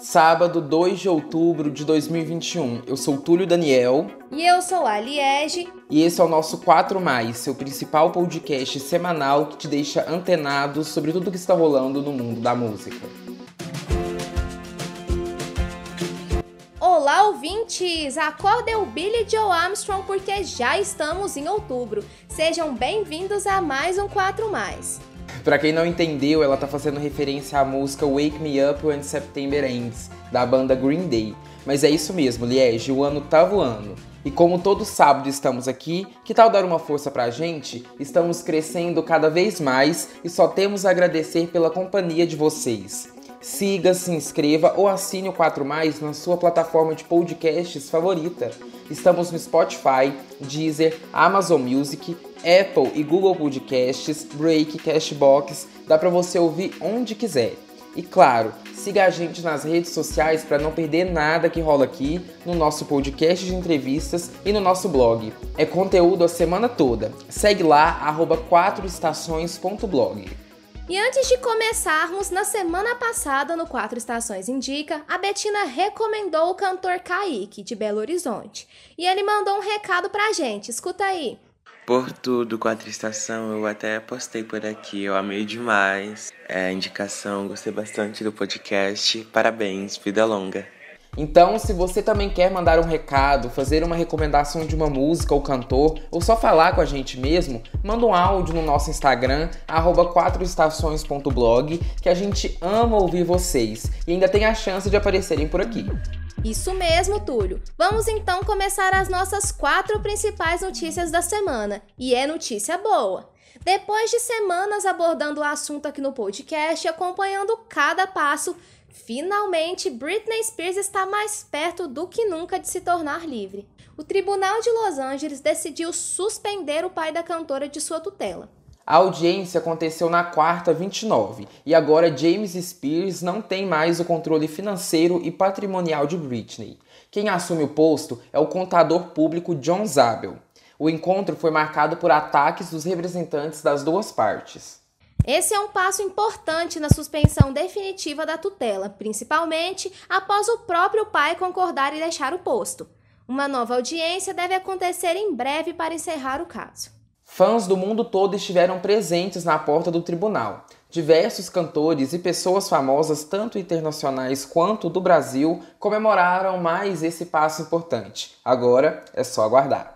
Sábado, 2 de outubro de 2021. Eu sou Túlio Daniel. E eu sou a Liege. E esse é o nosso 4 Mais, seu principal podcast semanal que te deixa antenado sobre tudo que está rolando no mundo da música. Olá, ouvintes! Acorda o Billy Joe Armstrong porque já estamos em outubro. Sejam bem-vindos a mais um 4 Mais. Pra quem não entendeu, ela tá fazendo referência à música Wake Me Up When September Ends, da banda Green Day. Mas é isso mesmo, Liege, o ano tá voando. E como todo sábado estamos aqui, que tal dar uma força pra gente? Estamos crescendo cada vez mais e só temos a agradecer pela companhia de vocês. Siga, se inscreva ou assine o 4 Mais na sua plataforma de podcasts favorita. Estamos no Spotify, Deezer, Amazon Music, Apple e Google Podcasts, Break, Cashbox, dá para você ouvir onde quiser. E claro, siga a gente nas redes sociais para não perder nada que rola aqui no nosso podcast de entrevistas e no nosso blog. É conteúdo a semana toda. Segue lá, arroba 4estações.blog. E antes de começarmos, na semana passada no Quatro Estações Indica, a Betina recomendou o cantor Kaique, de Belo Horizonte. E ele mandou um recado pra gente, escuta aí. Por tudo, Quatro Estação, eu até postei por aqui, eu amei demais é, indicação, gostei bastante do podcast. Parabéns, vida longa. Então, se você também quer mandar um recado, fazer uma recomendação de uma música ou cantor, ou só falar com a gente mesmo, manda um áudio no nosso Instagram, 4estações.blog, que a gente ama ouvir vocês e ainda tem a chance de aparecerem por aqui. Isso mesmo, Túlio. Vamos então começar as nossas quatro principais notícias da semana. E é notícia boa. Depois de semanas abordando o assunto aqui no podcast, acompanhando cada passo, finalmente Britney Spears está mais perto do que nunca de se tornar livre. O Tribunal de Los Angeles decidiu suspender o pai da cantora de sua tutela. A audiência aconteceu na quarta 29 e agora James Spears não tem mais o controle financeiro e patrimonial de Britney. Quem assume o posto é o contador público John Zabel. O encontro foi marcado por ataques dos representantes das duas partes. Esse é um passo importante na suspensão definitiva da tutela, principalmente após o próprio pai concordar e deixar o posto. Uma nova audiência deve acontecer em breve para encerrar o caso. Fãs do mundo todo estiveram presentes na porta do tribunal. Diversos cantores e pessoas famosas, tanto internacionais quanto do Brasil, comemoraram mais esse passo importante. Agora é só aguardar.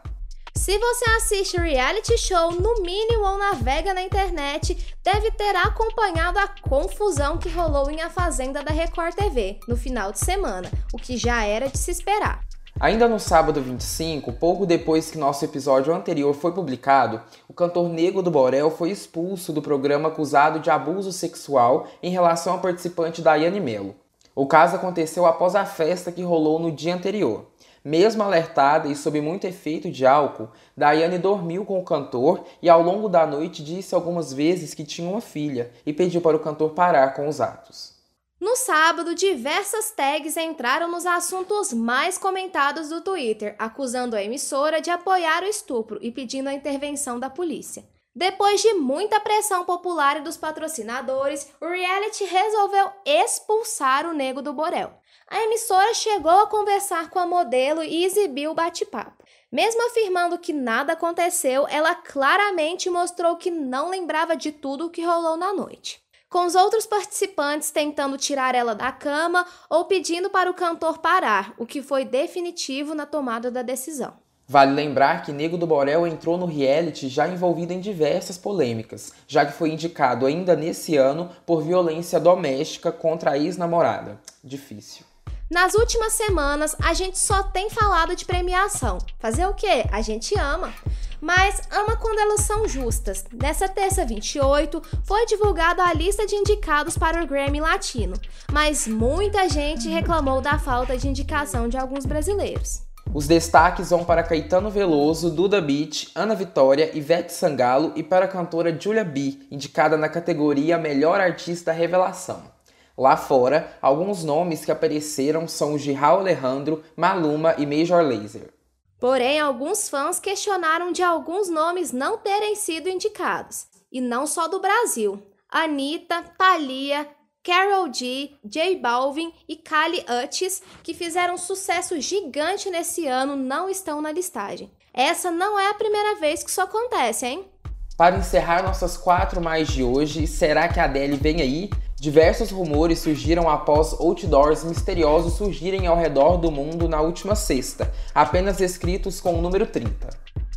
Se você assiste reality show no mínimo ou navega na internet, deve ter acompanhado a confusão que rolou em A Fazenda da Record TV no final de semana, o que já era de se esperar. Ainda no sábado 25, pouco depois que nosso episódio anterior foi publicado, o cantor Nego do Borel foi expulso do programa acusado de abuso sexual em relação ao participante Daiane Mello. O caso aconteceu após a festa que rolou no dia anterior. Mesmo alertada e sob muito efeito de álcool, Daiane dormiu com o cantor e ao longo da noite disse algumas vezes que tinha uma filha e pediu para o cantor parar com os atos. No sábado, diversas tags entraram nos assuntos mais comentados do Twitter, acusando a emissora de apoiar o estupro e pedindo a intervenção da polícia. Depois de muita pressão popular e dos patrocinadores, o reality resolveu expulsar o nego do Borel. A emissora chegou a conversar com a modelo e exibiu o bate-papo. Mesmo afirmando que nada aconteceu, ela claramente mostrou que não lembrava de tudo o que rolou na noite com os outros participantes tentando tirar ela da cama ou pedindo para o cantor parar, o que foi definitivo na tomada da decisão. Vale lembrar que Nego do Borel entrou no reality já envolvido em diversas polêmicas, já que foi indicado ainda nesse ano por violência doméstica contra a ex-namorada. Difícil. Nas últimas semanas, a gente só tem falado de premiação. Fazer o quê? A gente ama mas ama quando elas são justas. Nessa terça 28, foi divulgada a lista de indicados para o Grammy Latino, mas muita gente reclamou da falta de indicação de alguns brasileiros. Os destaques vão para Caetano Veloso, Duda Beat, Ana Vitória, Ivete Sangalo e para a cantora Julia B, indicada na categoria Melhor Artista Revelação. Lá fora, alguns nomes que apareceram são os de Raul Alejandro, Maluma e Major Lazer. Porém, alguns fãs questionaram de alguns nomes não terem sido indicados, e não só do Brasil. Anitta, Thalia, Carol G, J Balvin e Kali Uchis, que fizeram um sucesso gigante nesse ano, não estão na listagem. Essa não é a primeira vez que isso acontece, hein? Para encerrar nossas quatro mais de hoje, será que a Adele vem aí? Diversos rumores surgiram após outdoors misteriosos surgirem ao redor do mundo na última sexta, apenas escritos com o número 30.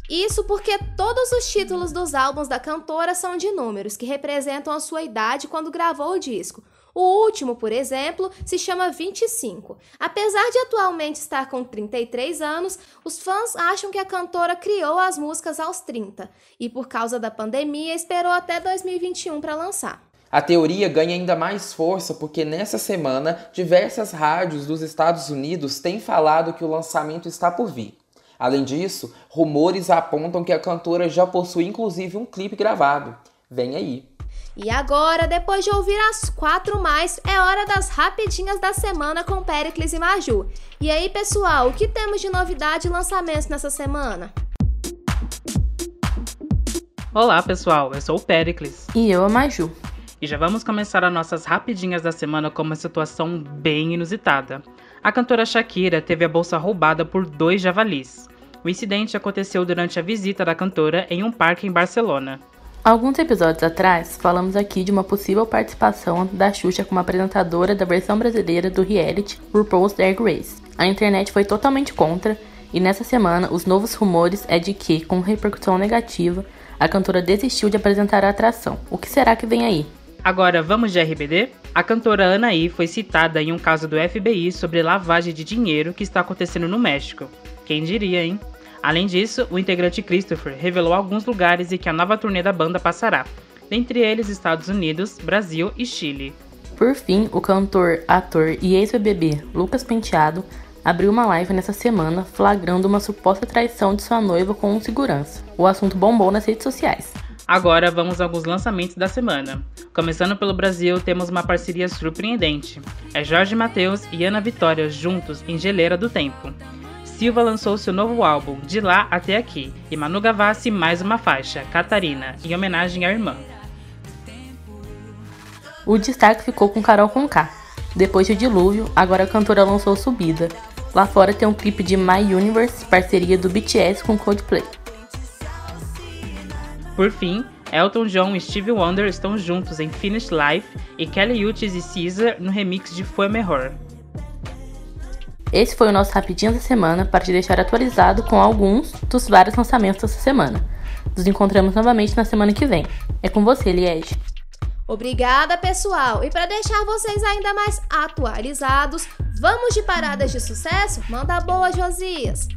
Isso porque todos os títulos dos álbuns da cantora são de números, que representam a sua idade quando gravou o disco. O último, por exemplo, se chama 25. Apesar de atualmente estar com 33 anos, os fãs acham que a cantora criou as músicas aos 30 e, por causa da pandemia, esperou até 2021 para lançar. A teoria ganha ainda mais força porque nessa semana diversas rádios dos Estados Unidos têm falado que o lançamento está por vir. Além disso, rumores apontam que a cantora já possui inclusive um clipe gravado. Vem aí! E agora, depois de ouvir as quatro mais, é hora das rapidinhas da semana com Pericles e Maju. E aí, pessoal, o que temos de novidade e lançamentos nessa semana? Olá, pessoal, eu sou o Pericles. E eu, a Maju. E já vamos começar as nossas rapidinhas da semana com uma situação bem inusitada. A cantora Shakira teve a bolsa roubada por dois javalis. O incidente aconteceu durante a visita da cantora em um parque em Barcelona. Alguns episódios atrás, falamos aqui de uma possível participação da Xuxa como apresentadora da versão brasileira do reality RuPaul's Drag Race. A internet foi totalmente contra, e nessa semana os novos rumores é de que, com repercussão negativa, a cantora desistiu de apresentar a atração. O que será que vem aí? Agora vamos de RBD? A cantora Anaí foi citada em um caso do FBI sobre lavagem de dinheiro que está acontecendo no México. Quem diria, hein? Além disso, o integrante Christopher revelou alguns lugares em que a nova turnê da banda passará, dentre eles Estados Unidos, Brasil e Chile. Por fim, o cantor, ator e ex-BBB Lucas Penteado abriu uma live nessa semana flagrando uma suposta traição de sua noiva com um segurança. O assunto bombou nas redes sociais. Agora vamos a alguns lançamentos da semana. Começando pelo Brasil, temos uma parceria surpreendente. É Jorge Mateus e Ana Vitória juntos em Geleira do Tempo. Silva lançou seu novo álbum, De Lá Até Aqui, e Manu Gavassi mais uma faixa, Catarina, em homenagem à irmã. O destaque ficou com Carol Conká. Depois de Dilúvio, agora a cantora lançou Subida. Lá fora tem um clipe de My Universe, parceria do BTS com Coldplay. Por fim, Elton John e Stevie Wonder estão juntos em Finish Life e Kelly Uchis e Caesar no remix de Foi Melhor. Esse foi o nosso Rapidinho da Semana para te deixar atualizado com alguns dos vários lançamentos dessa semana. Nos encontramos novamente na semana que vem. É com você, Liege. Obrigada, pessoal! E para deixar vocês ainda mais atualizados, vamos de paradas de sucesso? Manda boa, Josias!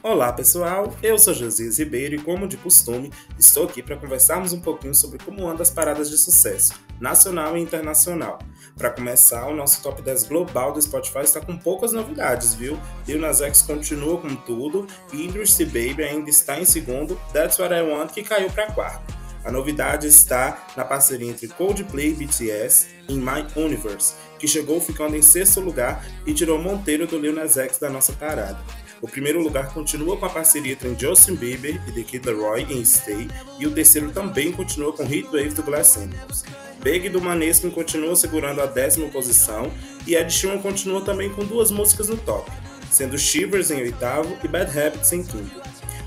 Olá pessoal, eu sou Josias Ribeiro e, como de costume, estou aqui para conversarmos um pouquinho sobre como andam as paradas de sucesso, nacional e internacional. Para começar, o nosso top 10 global do Spotify está com poucas novidades, viu? Lil Nas X continua com tudo, Industry Baby ainda está em segundo, That's What I Want que caiu para quarto. A novidade está na parceria entre Coldplay e BTS em My Universe, que chegou ficando em sexto lugar e tirou Monteiro do Lil Nas X da nossa parada. O primeiro lugar continua com a parceria entre Justin Bieber e The Kid Laroi em Stay, e o terceiro também continua com Heatwave do Glass Animals. Big do Maneskin continua segurando a décima posição, e Ed Sheeran continua também com duas músicas no top, sendo Shivers em oitavo e Bad Habits em quinto.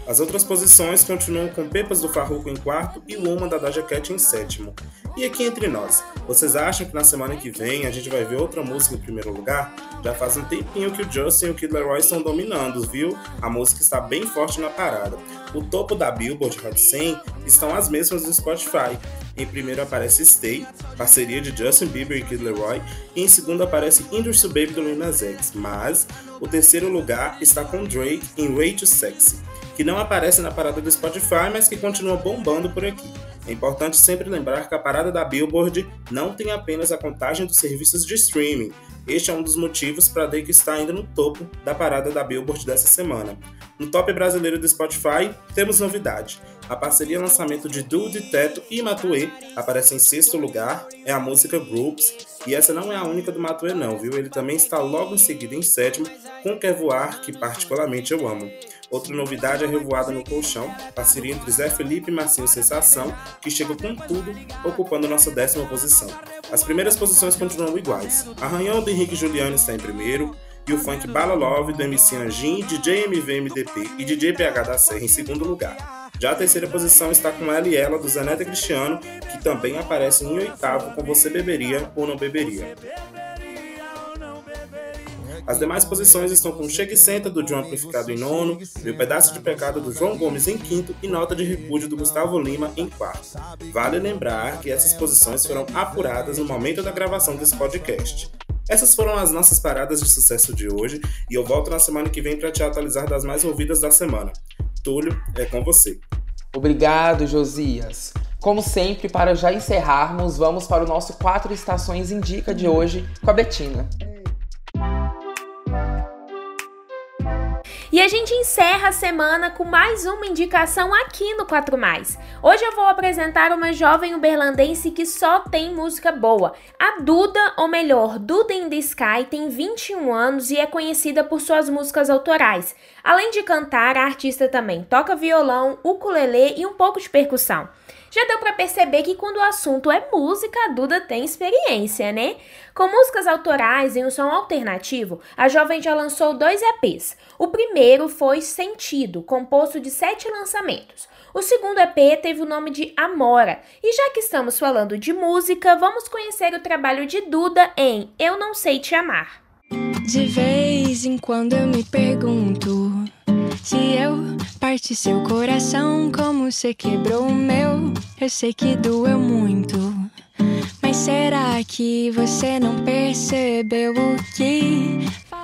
As outras posições continuam com Pepas do Farruko em quarto e Woman da Doja Cat em sétimo. E aqui entre nós, vocês acham que na semana que vem a gente vai ver outra música em primeiro lugar? Já faz um tempinho que o Justin e o Kid Laroi estão dominando, viu? A música está bem forte na parada. O topo da Billboard Hot 100 estão as mesmas do Spotify. Em primeiro aparece Stay, parceria de Justin Bieber e Kid Laroi, e em segundo aparece Industry Baby do Lil Nas X. Mas o terceiro lugar está com Drake em Way Too Sexy que não aparece na parada do Spotify, mas que continua bombando por aqui. É importante sempre lembrar que a parada da Billboard não tem apenas a contagem dos serviços de streaming. Este é um dos motivos para Drake estar ainda no topo da parada da Billboard dessa semana. No top brasileiro do Spotify, temos novidade. A parceria lançamento de Dude, Teto e Matue aparece em sexto lugar, é a música Groups, e essa não é a única do Matue não, viu? Ele também está logo em seguida em sétimo, com Quer Voar, que particularmente eu amo. Outra novidade é Revoada no Colchão, parceria entre Zé Felipe e Marcinho Sensação, que chega com tudo, ocupando nossa décima posição. As primeiras posições continuam iguais. Arranhão do Henrique Juliano está em primeiro, e o funk Bala Love do MC Anjin, DJ MV MDP e DJ PH da Serra em segundo lugar. Já a terceira posição está com ela e ela do Zaneta Cristiano, que também aparece em oitavo com Você Beberia ou Não Beberia. As demais posições estão com Chega e Senta do John Amplificado em nono, Meu Pedaço de Pecado do João Gomes em quinto e Nota de Repúdio do Gustavo Lima em quarto. Vale lembrar que essas posições foram apuradas no momento da gravação desse podcast. Essas foram as nossas paradas de sucesso de hoje e eu volto na semana que vem para te atualizar das mais ouvidas da semana. Túlio, é com você. Obrigado, Josias. Como sempre, para já encerrarmos, vamos para o nosso Quatro Estações Indica de hoje com a Betina. E a gente encerra a semana com mais uma indicação aqui no 4 Mais. Hoje eu vou apresentar uma jovem uberlandense que só tem música boa. A Duda, ou melhor, Duda in the Sky, tem 21 anos e é conhecida por suas músicas autorais. Além de cantar, a artista também toca violão, ukulele e um pouco de percussão. Já deu para perceber que quando o assunto é música, a Duda tem experiência, né? Com músicas autorais e um som alternativo, a jovem já lançou dois EPs. O primeiro foi Sentido, composto de sete lançamentos. O segundo EP teve o nome de Amora. E já que estamos falando de música, vamos conhecer o trabalho de Duda em Eu Não Sei Te Amar. De vez em quando eu me pergunto se eu parte seu coração como você quebrou o meu. Eu sei que doeu muito. Mas será que você não percebeu o que?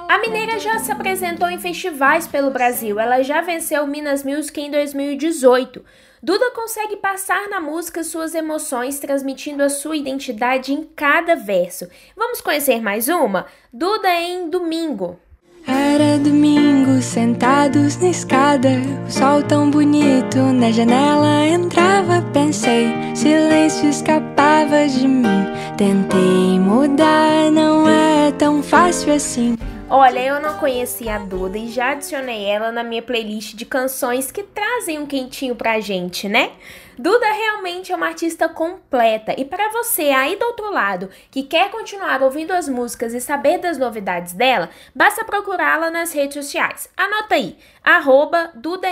A mineira já se apresentou em festivais pelo Brasil. Ela já venceu o Minas Music em 2018. Duda consegue passar na música suas emoções, transmitindo a sua identidade em cada verso. Vamos conhecer mais uma? Duda em Domingo. Era domingo, sentados na escada, o sol tão bonito na janela entrava. Pensei, silêncio escapava de mim. Tentei mudar, não é tão fácil assim. Olha, eu não conhecia a Duda e já adicionei ela na minha playlist de canções que trazem um quentinho pra gente, né? Duda realmente é uma artista completa e para você aí do outro lado que quer continuar ouvindo as músicas e saber das novidades dela, basta procurá-la nas redes sociais. Anota aí, arroba Duda.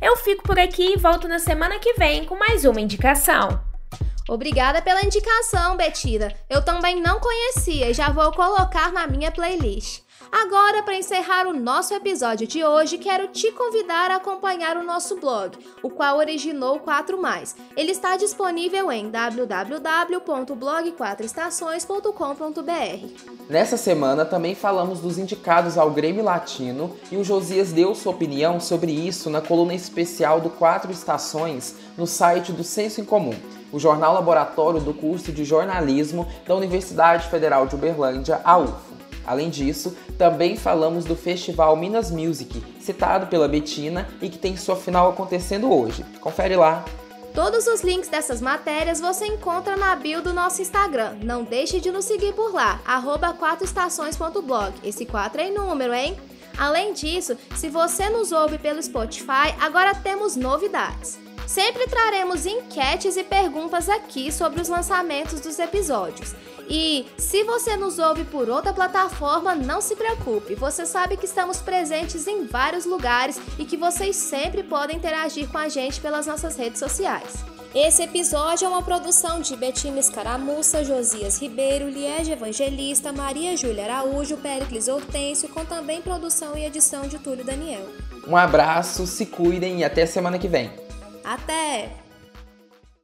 Eu fico por aqui e volto na semana que vem com mais uma indicação. Obrigada pela indicação, Betida. Eu também não conhecia e já vou colocar na minha playlist. Agora, para encerrar o nosso episódio de hoje, quero te convidar a acompanhar o nosso blog, o qual originou o 4 Mais. Ele está disponível em www.blog4estações.com.br. Nessa semana também falamos dos indicados ao Grêmio Latino e o Josias deu sua opinião sobre isso na coluna especial do Quatro Estações no site do Senso em Comum o jornal laboratório do curso de jornalismo da Universidade Federal de Uberlândia, a UFO. Além disso, também falamos do Festival Minas Music, citado pela Betina e que tem sua final acontecendo hoje. Confere lá. Todos os links dessas matérias você encontra na bio do nosso Instagram. Não deixe de nos seguir por lá, arroba 4estações.blog. Esse 4 é em número, hein? Além disso, se você nos ouve pelo Spotify, agora temos novidades. Sempre traremos enquetes e perguntas aqui sobre os lançamentos dos episódios. E se você nos ouve por outra plataforma, não se preocupe, você sabe que estamos presentes em vários lugares e que vocês sempre podem interagir com a gente pelas nossas redes sociais. Esse episódio é uma produção de Betina Escaramuça, Josias Ribeiro, Liege Evangelista, Maria Júlia Araújo, Péricles Hortêncio, com também produção e edição de Túlio Daniel. Um abraço, se cuidem e até semana que vem. Até!